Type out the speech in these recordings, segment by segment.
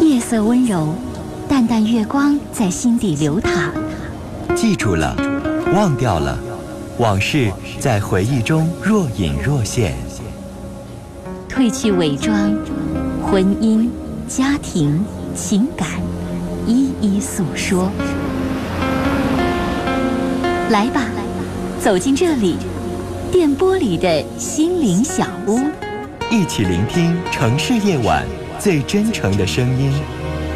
夜色温柔，淡淡月光在心底流淌。记住了，忘掉了，往事在回忆中若隐若现。褪去伪装，婚姻、家庭、情感，一一诉说。来吧，走进这里，电波里的心灵小屋，一起聆听城市夜晚最真诚的声音。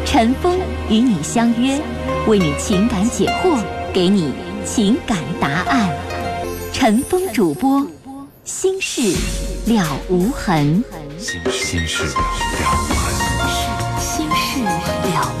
陈峰与你相约，为你情感解惑，给你情感答案。陈峰主播，心事了无痕。心心事了无痕。心事了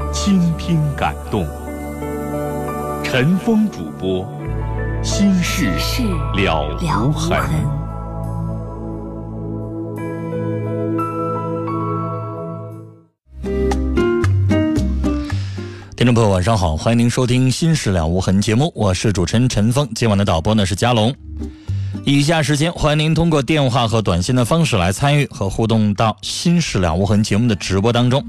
倾听感动，陈峰主播，心事了无痕。听众朋友，晚上好，欢迎您收听《心事了无痕》节目，我是主持人陈峰，今晚的导播呢是佳龙。以下时间，欢迎您通过电话和短信的方式来参与和互动到《心事了无痕》节目的直播当中。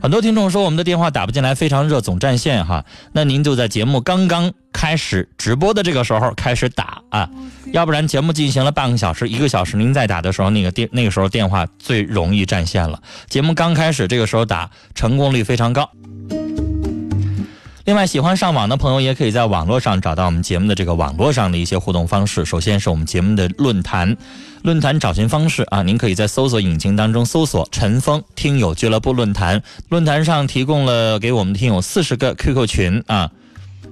很多听众说我们的电话打不进来，非常热，总占线哈。那您就在节目刚刚开始直播的这个时候开始打啊，要不然节目进行了半个小时、一个小时，您再打的时候，那个电那个时候电话最容易占线了。节目刚开始这个时候打，成功率非常高。另外，喜欢上网的朋友也可以在网络上找到我们节目的这个网络上的一些互动方式。首先是我们节目的论坛，论坛找寻方式啊，您可以在搜索引擎当中搜索“陈峰听友俱乐部论坛”。论坛上提供了给我们听友四十个 QQ 群啊，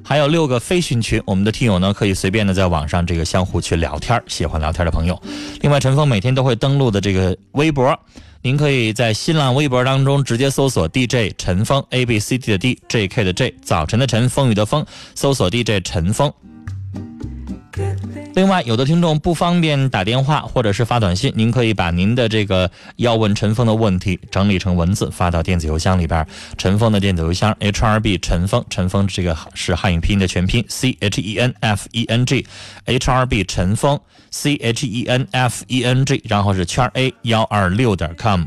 还有六个飞讯群，我们的听友呢可以随便的在网上这个相互去聊天，喜欢聊天的朋友。另外，陈峰每天都会登录的这个微博。您可以在新浪微博当中直接搜索 DJ 陈峰 A B C D 的 D J K 的 J 早晨的晨风雨的风，搜索 DJ 陈峰。另外，有的听众不方便打电话或者是发短信，您可以把您的这个要问陈峰的问题整理成文字发到电子邮箱里边。陈峰的电子邮箱 H R B 陈峰，陈峰这个是汉语拼音的全拼 C H E N F E N G H R B 陈峰。c h e n f e n g，然后是圈 a 幺二六点 com。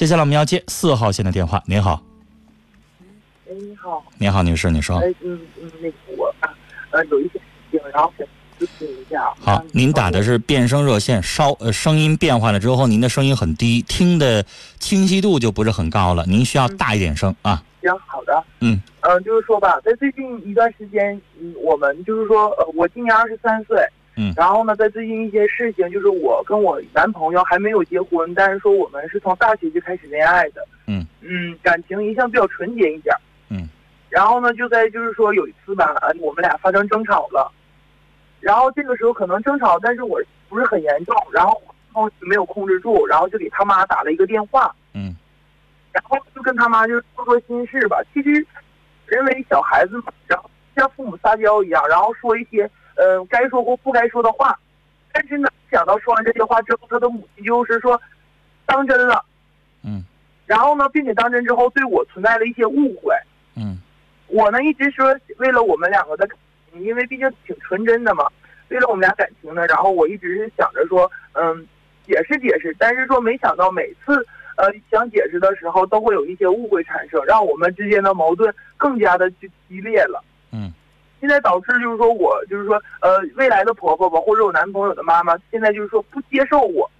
接下来我们要接四号线的电话。您好。哎，你好。您好，女士，你说。哎，嗯嗯，那个我啊，呃，有一些事情，然后想咨询一下。好，您打的是变声热线，稍呃声音变化了之后，您的声音很低，听的清晰度就不是很高了，您需要大一点声啊。行，好的。嗯嗯，就是说吧，在最近一段时间，嗯，我们就是说，呃，我今年二十三岁，嗯，然后呢，在最近一些事情，就是我跟我男朋友还没有结婚，但是说我们是从大学就开始恋爱的，嗯。嗯，感情一向比较纯洁一点，嗯，然后呢，就在就是说有一次吧，我们俩发生争吵了。然后这个时候可能争吵，但是我不是很严重，然后后没有控制住，然后就给他妈打了一个电话，嗯，然后就跟他妈就是说说心事吧。其实，认为小孩子嘛，然后像父母撒娇一样，然后说一些呃该说或不该说的话。但是呢，想到说完这些话之后，他的母亲就是说当真了，嗯，然后呢，并且当真之后对我存在了一些误会，嗯，我呢一直说为了我们两个的。因为毕竟挺纯真的嘛，为了我们俩感情呢，然后我一直是想着说，嗯，解释解释，但是说没想到每次，呃想解释的时候，都会有一些误会产生，让我们之间的矛盾更加的就激烈了。嗯，现在导致就是说我就是说呃未来的婆婆吧，或者我男朋友的妈妈，现在就是说不接受我，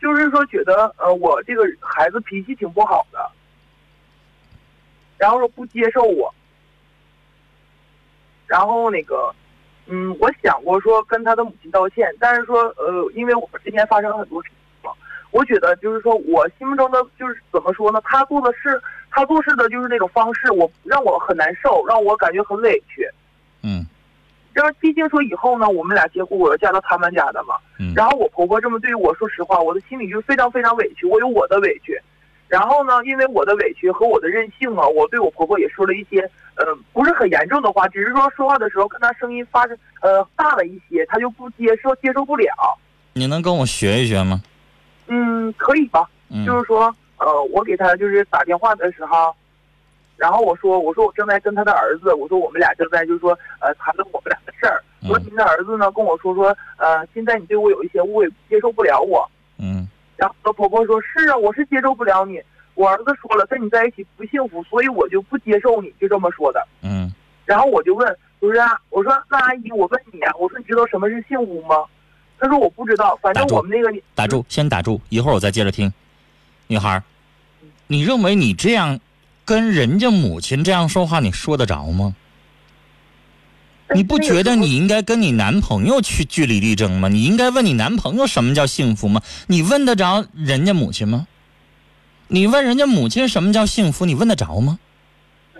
就是说觉得呃我这个孩子脾气挺不好的，然后说不接受我，然后那个。嗯，我想过说跟他的母亲道歉，但是说呃，因为我们之间发生了很多事情，我觉得就是说我心目中的就是怎么说呢？他做的事，他做事的就是那种方式，我让我很难受，让我感觉很委屈。嗯。然后毕竟说以后呢，我们俩结婚，我要嫁到他们家的嘛。嗯。然后我婆婆这么对我说实话，我的心里就非常非常委屈，我有我的委屈。然后呢，因为我的委屈和我的任性啊，我对我婆婆也说了一些，呃，不是很严重的话，只是说说话的时候跟她声音发生，呃，大了一些，她就不接受，接受不了。你能跟我学一学吗？嗯，可以吧。嗯。就是说，呃，我给他就是打电话的时候，然后我说，我说我正在跟他的儿子，我说我们俩正在就是说，呃，谈论我们俩的事儿。说您的儿子呢跟我说说，呃，现在你对我有一些误会，接受不了我。嗯。然后和婆婆说：“是啊，我是接受不了你。我儿子说了，跟你在一起不幸福，所以我就不接受你，就这么说的。”嗯。然后我就问：“我说啊，我说那阿姨，我问你啊，我说你知道什么是幸福吗？”她说：“我不知道，反正我们那个……打住，先打住，一会儿我再接着听。女孩，你认为你这样跟人家母亲这样说话，你说得着吗？你不觉得你应该跟你男朋友去据理力争吗？你应该问你男朋友什么叫幸福吗？你问得着人家母亲吗？你问人家母亲什么叫幸福？你问得着吗？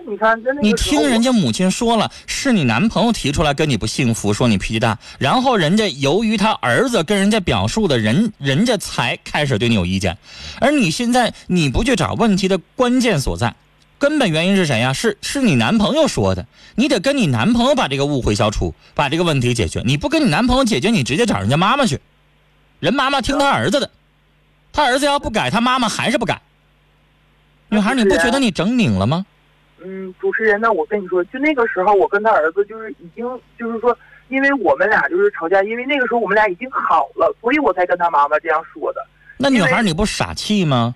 你看，你听人家母亲说了，是你男朋友提出来跟你不幸福，说你脾气大，然后人家由于他儿子跟人家表述的人，人家才开始对你有意见，而你现在你不去找问题的关键所在。根本原因是谁呀？是是你男朋友说的，你得跟你男朋友把这个误会消除，把这个问题解决。你不跟你男朋友解决，你直接找人家妈妈去，人妈妈听他儿子的，他儿子要不改，他妈妈还是不改。女孩，你不觉得你整拧了吗？嗯，主持人，那我跟你说，就那个时候，我跟他儿子就是已经就是说，因为我们俩就是吵架，因为那个时候我们俩已经好了，所以我才跟他妈妈这样说的。那女孩，你不傻气吗？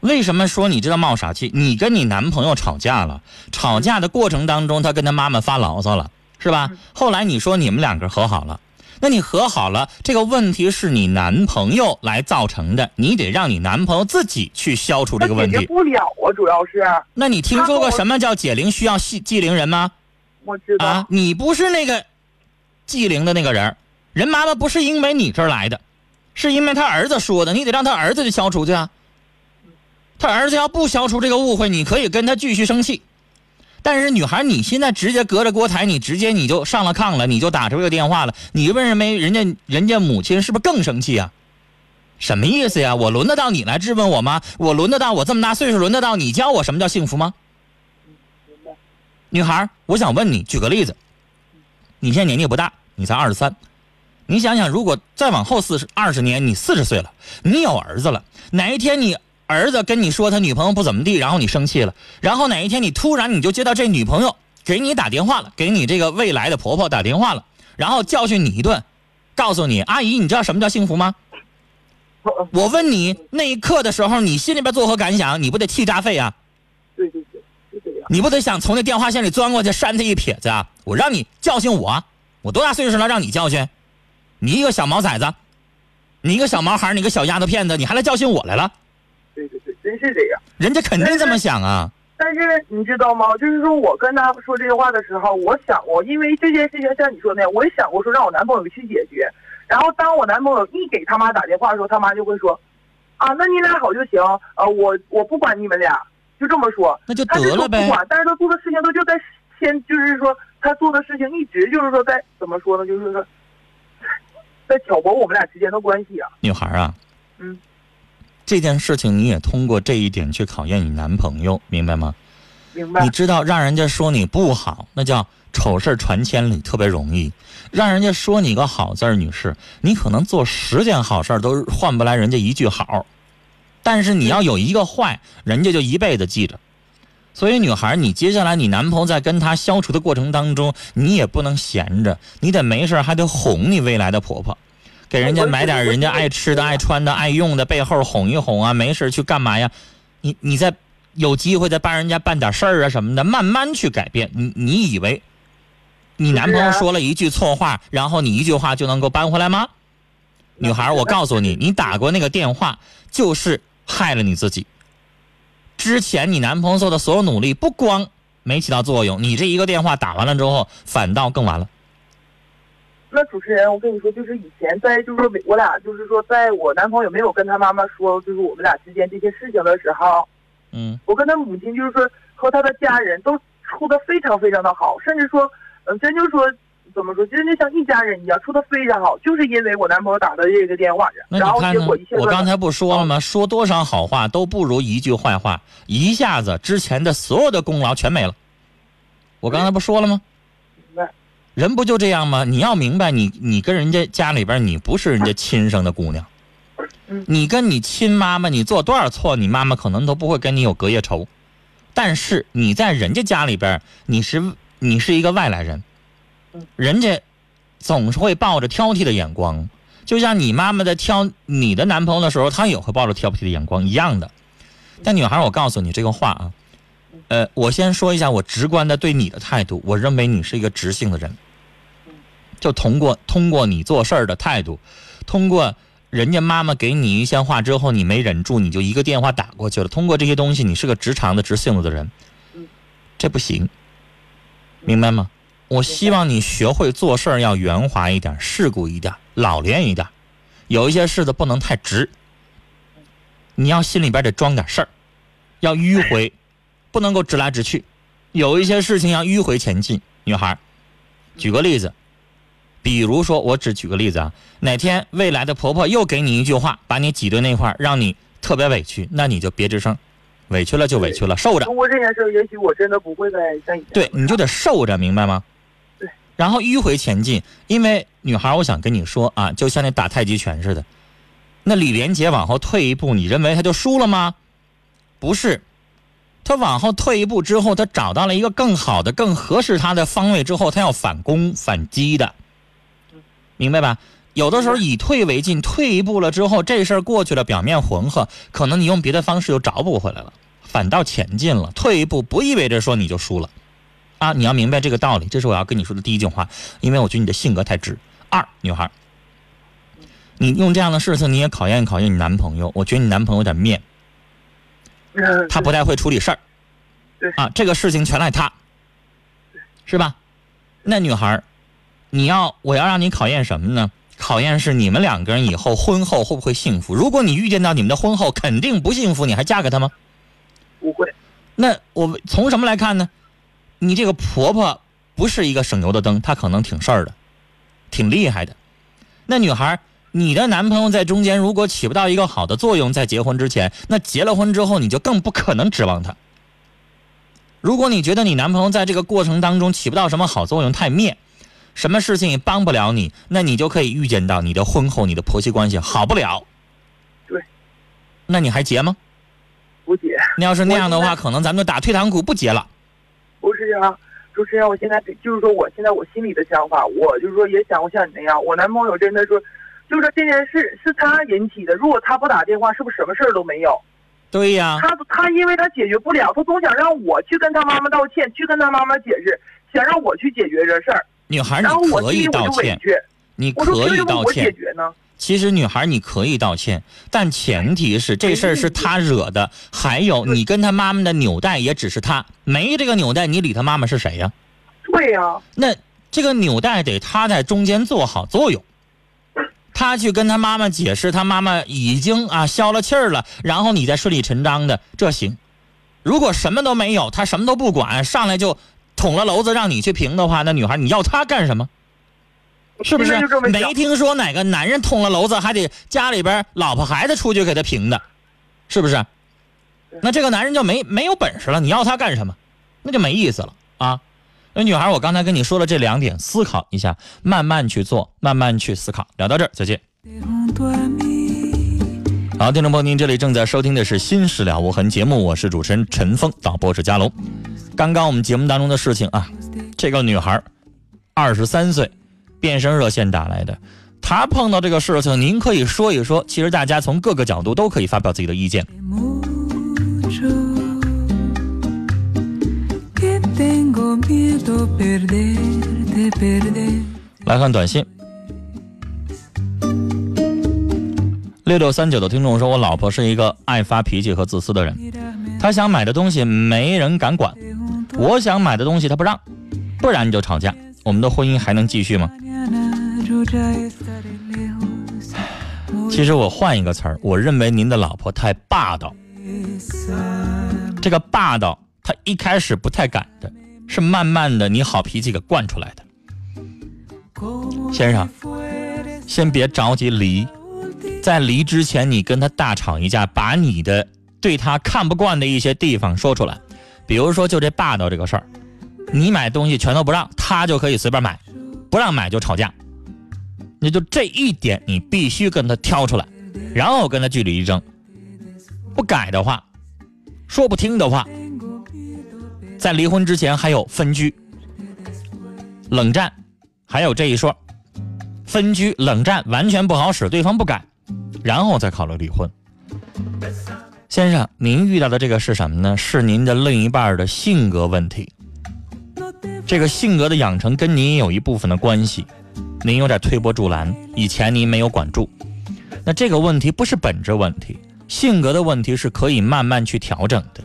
为什么说你知道冒傻气？你跟你男朋友吵架了，吵架的过程当中，他跟他妈妈发牢骚了，是吧？后来你说你们两个和好了，那你和好了，这个问题是你男朋友来造成的，你得让你男朋友自己去消除这个问题。解决不了啊，主要是。那你听说过什么叫解铃需要系系铃人吗？我知道。啊，你不是那个系铃的那个人，人妈妈不是因为你这儿来的，是因为他儿子说的，你得让他儿子去消除去啊。他儿子要不消除这个误会，你可以跟他继续生气。但是女孩，你现在直接隔着锅台，你直接你就上了炕了，你就打出这个电话了。你问人没人家人家母亲是不是更生气啊？什么意思呀？我轮得到你来质问我吗？我轮得到我这么大岁数轮得到你教我什么叫幸福吗？女孩，我想问你，举个例子，你现在年纪不大，你才二十三，你想想，如果再往后四十二十年，你四十岁了，你有儿子了，哪一天你？儿子跟你说他女朋友不怎么地，然后你生气了，然后哪一天你突然你就接到这女朋友给你打电话了，给你这个未来的婆婆打电话了，然后教训你一顿，告诉你阿姨，你知道什么叫幸福吗？我问你那一刻的时候，你心里边作何感想？你不得气炸肺啊？对对对，是这样。你不得想从那电话线里钻过去扇他一撇子啊？我让你教训我，我多大岁数了让你教训？你一个小毛崽子，你一个小毛孩，你个小丫头片子，你还来教训我来了？对对对，真是这样。人家肯定这么想啊。但是你知道吗？就是说我跟他说这些话的时候，我想过，因为这件事情像你说那样，我也想过说让我男朋友去解决。然后当我男朋友一给他妈打电话的时候，他妈就会说：“啊，那你俩好就行，呃，我我不管你们俩，就这么说。”那就得了呗。不管，但是他做的事情他就在先，就是说他做的事情一直就是说在怎么说呢？就是说在挑拨我们俩之间的关系啊。女孩啊，嗯。这件事情你也通过这一点去考验你男朋友，明白吗？明白。你知道让人家说你不好，那叫丑事传千里，特别容易；让人家说你个好字儿，女士，你可能做十件好事都换不来人家一句好。但是你要有一个坏，人家就一辈子记着。所以女孩，你接下来你男朋友在跟他相处的过程当中，你也不能闲着，你得没事还得哄你未来的婆婆。给人家买点人家爱吃的、爱穿的、爱用的，背后哄一哄啊，没事去干嘛呀？你你再有机会再帮人家办点事儿啊什么的，慢慢去改变。你你以为你男朋友说了一句错话，然后你一句话就能够扳回来吗？女孩，我告诉你，你打过那个电话就是害了你自己。之前你男朋友做的所有努力不光没起到作用，你这一个电话打完了之后，反倒更完了。那主持人，我跟你说，就是以前在，就是说我俩，就是说，在我男朋友没有跟他妈妈说，就是我们俩之间这些事情的时候，嗯，我跟他母亲就是说和他的家人都处的非常非常的好，甚至说，嗯，真就说怎么说，真就像一家人一样，处的非常好，就是因为我男朋友打的这个电话，那然后结果一切？我刚才不说了吗？说多少好话都不如一句坏话，一下子之前的所有的功劳全没了。我刚才不说了吗？人不就这样吗？你要明白你，你跟人家家里边，你不是人家亲生的姑娘，嗯。你跟你亲妈妈，你做多少错，你妈妈可能都不会跟你有隔夜仇，但是你在人家家里边，你是你是一个外来人。嗯，人家总是会抱着挑剔的眼光，就像你妈妈在挑你的男朋友的时候，她也会抱着挑剔的眼光一样的。但女孩，我告诉你这个话啊，呃，我先说一下我直观的对你的态度，我认为你是一个直性的人，就通过通过你做事儿的态度，通过人家妈妈给你一些话之后，你没忍住，你就一个电话打过去了。通过这些东西，你是个直肠的、直性子的人，这不行，明白吗？我希望你学会做事儿要圆滑一点、世故一点、老练一点，有一些事子不能太直，你要心里边得装点事儿，要迂回，不能够直来直去，有一些事情要迂回前进。女孩，举个例子，比如说，我只举个例子啊，哪天未来的婆婆又给你一句话，把你挤兑那块儿，让你特别委屈，那你就别吱声，委屈了就委屈了，受着。通过这件事儿，也许我真的不会再像以前对，你就得受着，明白吗？对。然后迂回前进，因为女孩，我想跟你说啊，就像那打太极拳似的，那李连杰往后退一步，你认为他就输了吗？不是，他往后退一步之后，他找到了一个更好的、更合适他的方位之后，他要反攻反击的，明白吧？有的时候以退为进，退一步了之后，这事儿过去了，表面浑和，可能你用别的方式又找补回来了，反倒前进了。退一步不意味着说你就输了。啊，你要明白这个道理，这是我要跟你说的第一句话，因为我觉得你的性格太直。二，女孩，你用这样的事情，你也考验考验你男朋友。我觉得你男朋友有点面，嗯他不太会处理事儿。啊，这个事情全赖他，是吧？那女孩，你要我要让你考验什么呢？考验是你们两个人以后婚后会不会幸福？如果你预见到你们的婚后肯定不幸福，你还嫁给他吗？不会，那我从什么来看呢？你这个婆婆不是一个省油的灯，她可能挺事儿的，挺厉害的。那女孩，你的男朋友在中间如果起不到一个好的作用，在结婚之前，那结了婚之后你就更不可能指望他。如果你觉得你男朋友在这个过程当中起不到什么好作用，太面，什么事情也帮不了你，那你就可以预见到你的婚后你的婆媳关系好不了。对。那你还结吗？不结。那要是那样的话，可能咱们就打退堂鼓不结了。不是啊，主持人，我现在就是说，我现在我心里的想法，我就是说也想过像你那样，我男朋友真的说，就是说这件事是他引起的，如果他不打电话，是不是什么事儿都没有？对呀、他他因为他解决不了，他总想让我去跟他妈妈道歉，去跟他妈妈解释，想让我去解决这事儿，女孩，你可以道歉，你可以道歉？其实女孩你可以道歉，但前提是这事儿是他惹的，还有你跟他妈妈的纽带也只是他，没这个纽带，你理他妈妈是谁呀？对呀、那这个纽带得他在中间做好作用，他去跟他妈妈解释，他妈妈已经啊消了气儿了，然后你再顺理成章的这行。如果什么都没有，他什么都不管，上来就捅了娄子让你去评的话，那女孩你要他干什么？是不是没听说哪个男人捅了娄子还得家里边老婆孩子出去给他评的，是不是？那这个男人就没没有本事了，你要他干什么？那就没意思了啊！那女孩，我刚才跟你说了这两点，思考一下，慢慢去做，慢慢去思考。聊到这儿，再见。好，听众朋友，您这里正在收听的是《心事了无痕》节目，我是主持人陈峰，导播是佳龙。刚刚我们节目当中的事情啊，这个女孩，二十三岁，变声热线打来的，她碰到这个事情，您可以说一说。其实大家从各个角度都可以发表自己的意见。来看短信，六六三九的听众说：“我老婆是一个爱发脾气和自私的人，她想买的东西没人敢管，我想买的东西她不让，不然就吵架。我们的婚姻还能继续吗？” 其实我换一个词儿，我认为您的老婆太霸道。这个霸道，她一开始不太敢的，是慢慢的你好脾气给惯出来的。先生，先别着急离，在离之前，你跟他大吵一架，把你的对他看不惯的一些地方说出来。比如说，就这霸道这个事儿，你买东西全都不让，他就可以随便买，不让买就吵架。你就这一点，你必须跟他挑出来，然后跟他据理力争。不改的话，说不听的话，在离婚之前还有分居、冷战，还有这一说。分居、冷战完全不好使，对方不改，然后再考虑离婚。先生，您遇到的这个是什么呢？是您的另一半的性格问题。这个性格的养成跟您有一部分的关系。您有点推波助澜，以前您没有管住，那这个问题不是本质问题，性格的问题是可以慢慢去调整的。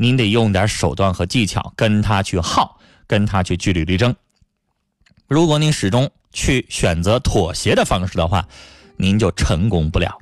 您得用点手段和技巧跟他去耗，跟他去据理力争。如果您始终去选择妥协的方式的话，您就成功不了。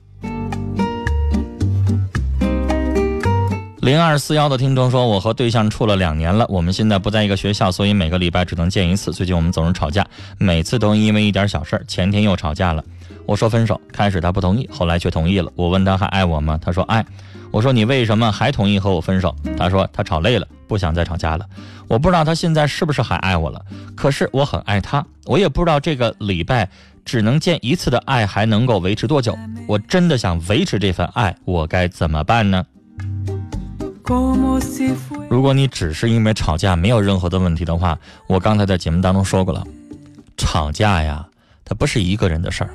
零二四幺的听众说：“我和对象处了两年了，我们现在不在一个学校，所以每个礼拜只能见一次。最近我们总是吵架，每次都因为一点小事前天又吵架了。我说分手，开始他不同意，后来却同意了。我问他还爱我吗？他说爱。我说你为什么还同意和我分手？他说他吵累了，不想再吵架了。我不知道他现在是不是还爱我了，可是我很爱他。我也不知道这个礼拜只能见一次的爱还能够维持多久。我真的想维持这份爱，我该怎么办呢？”如果你只是因为吵架没有任何的问题的话，我刚才在节目当中说过了，吵架呀，它不是一个人的事儿。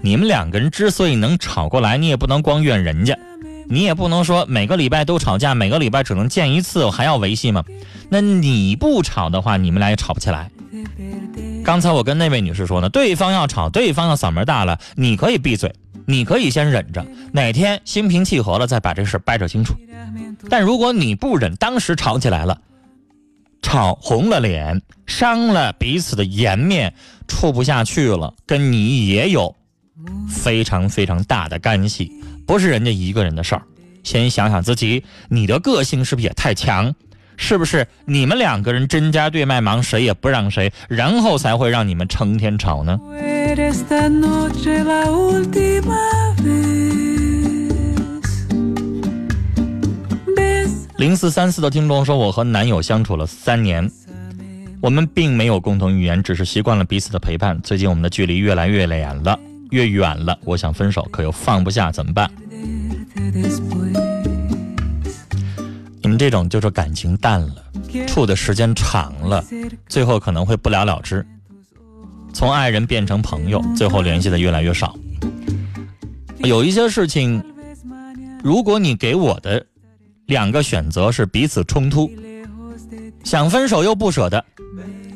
你们两个人之所以能吵过来，你也不能光怨人家，你也不能说每个礼拜都吵架，每个礼拜只能见一次，我还要维系吗？那你不吵的话，你们俩也吵不起来。刚才我跟那位女士说呢，对方要吵，对方要嗓门大了，你可以闭嘴，你可以先忍着，哪天心平气和了再把这事掰扯清楚。但如果你不忍，当时吵起来了，吵红了脸，伤了彼此的颜面，处不下去了，跟你也有非常非常大的干系，不是人家一个人的事儿。先想想自己，你的个性是不是也太强？是不是你们两个人针尖对麦芒，谁也不让谁，然后才会让你们成天吵呢？零四三四的听众说：“我和男友相处了三年，我们并没有共同语言，只是习惯了彼此的陪伴。最近我们的距离越来越远了，越远了。我想分手，可又放不下，怎么办？你们这种就是感情淡了，处的时间长了，最后可能会不了了之，从爱人变成朋友，最后联系的越来越少。有一些事情，如果你给我的。”两个选择是彼此冲突，想分手又不舍得，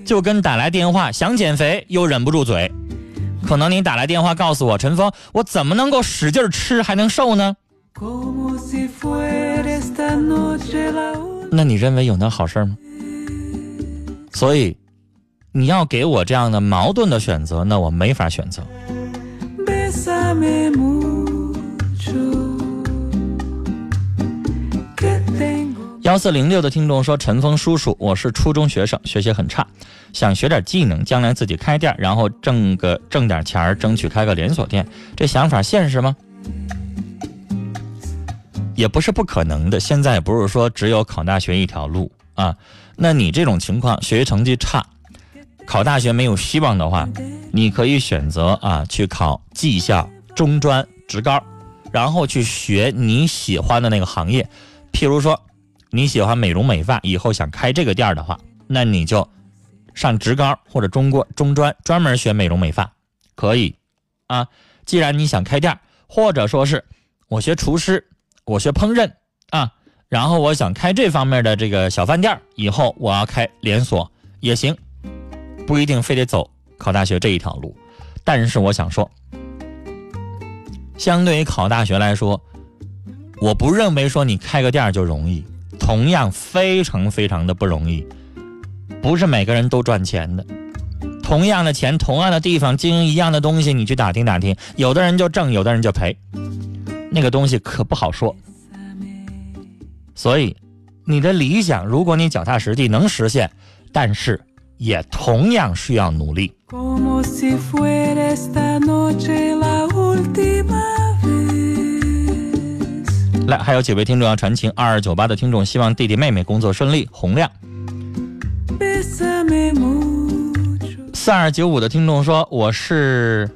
就跟打来电话想减肥又忍不住嘴。可能你打来电话告诉我，陈峰，我怎么能够使劲吃还能瘦呢？那你认为有那好事吗？所以你要给我这样的矛盾的选择，那我没法选择。幺四零六的听众说：“陈峰叔叔，我是初中学生，学习很差，想学点技能，将来自己开店，然后挣个挣点钱，争取开个连锁店。这想法现实吗？也不是不可能的。现在也不是说只有考大学一条路啊。那你这种情况，学习成绩差，考大学没有希望的话，你可以选择啊去考技校、中专、职高，然后去学你喜欢的那个行业，譬如说。”你喜欢美容美发，以后想开这个店的话，那你就上职高或者中国中专专门学美容美发，可以啊。既然你想开店，或者说是我学厨师，我学烹饪啊，然后我想开这方面的这个小饭店，以后我要开连锁也行，不一定非得走考大学这一条路。但是我想说，相对于考大学来说，我不认为说你开个店就容易，同样非常非常的不容易，不是每个人都赚钱的。同样的钱，同样的地方，经营一样的东西，你去打听打听，有的人就挣，有的人就赔，那个东西可不好说。所以，你的理想，如果你脚踏实地能实现，但是也同样需要努力。来，还有几位听众要传情，二二九八的听众希望弟弟妹妹工作顺利，洪亮。四二九五的听众说：“我是……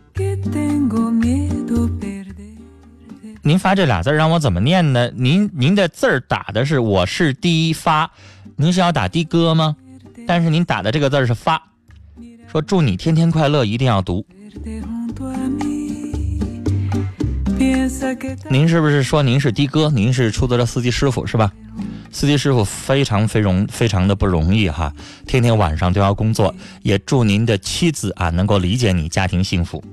您发这俩字让我怎么念呢？您您的字儿打的是我是第一发，您是要打的哥吗？但是您打的这个字儿是发，说祝你天天快乐，一定要读。”您是不是说您是的哥？您是出租车司机师傅是吧？司机师傅非常非容非常的不容易哈，天天晚上都要工作。也祝您的妻子啊能够理解你，家庭幸福。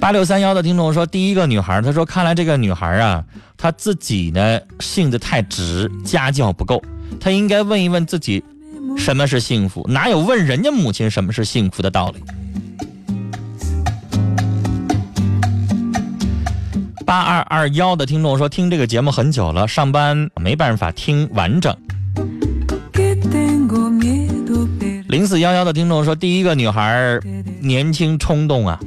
八六三幺的听众说，第一个女孩，她说看来这个女孩啊，她自己呢性子太直，家教不够，她应该问一问自己，什么是幸福？哪有问人家母亲什么是幸福的道理？八二二幺的听众说，听这个节目很久了，上班没办法听完整。零四幺幺的听众说，第一个女孩年轻冲动啊，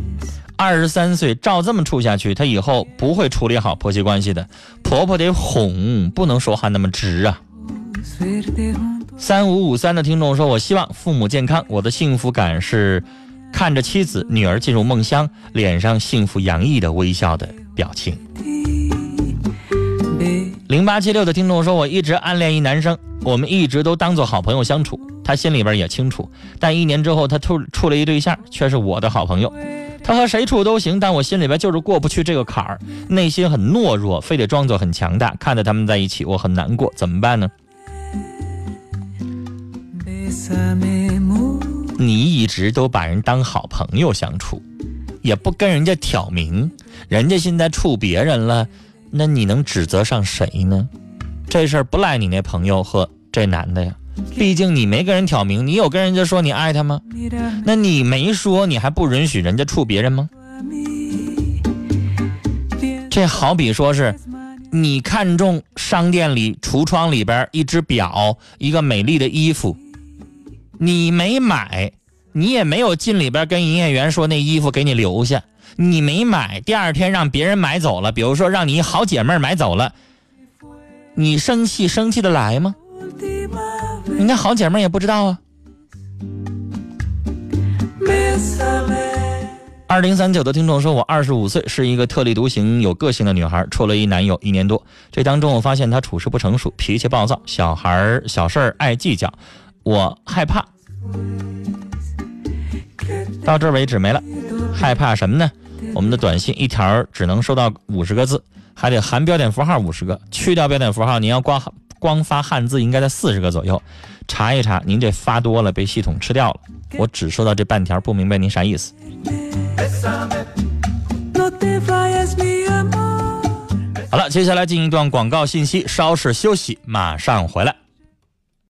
二十三岁，照这么处下去，她以后不会处理好婆媳关系的。婆婆得哄，不能说话那么直啊。三五五三的听众说，我希望父母健康，我的幸福感是。看着妻子、女儿进入梦乡，脸上幸福洋溢的微笑的表情。零八七六的听众说：“我一直暗恋一男生，我们一直都当做好朋友相处，他心里边也清楚。但一年之后，他处处了一对象，却是我的好朋友。他和谁处都行，但我心里边就是过不去这个坎儿，内心很懦弱，非得装作很强大。看着他们在一起，我很难过，怎么办呢？”你一直都把人当好朋友相处，也不跟人家挑明，人家现在处别人了，那你能指责上谁呢？这事儿不赖你那朋友和这男的呀，毕竟你没跟人挑明，你有跟人家说你爱他吗？那你没说，你还不允许人家处别人吗？这好比说是，你看中商店里橱窗里边一只表，一个美丽的衣服。你没买，你也没有进里边跟营业员说那衣服给你留下。你没买，第二天让别人买走了，比如说让你好姐妹买走了，你生气生气的来吗？你那好姐妹也不知道啊。二零三九的听众说，我二十五岁，是一个特立独行、有个性的女孩，处了一男友一年多，这当中我发现她处事不成熟，脾气暴躁，小孩小事儿爱计较。我害怕，到这为止没了。害怕什么呢？我们的短信一条只能收到五十个字，还得含标点符号五十个，去掉标点符号，您要光光发汉字应该在四十个左右。查一查，您这发多了被系统吃掉了。我只收到这半条，不明白您啥意思。好了，接下来进一段广告信息，稍事休息，马上回来。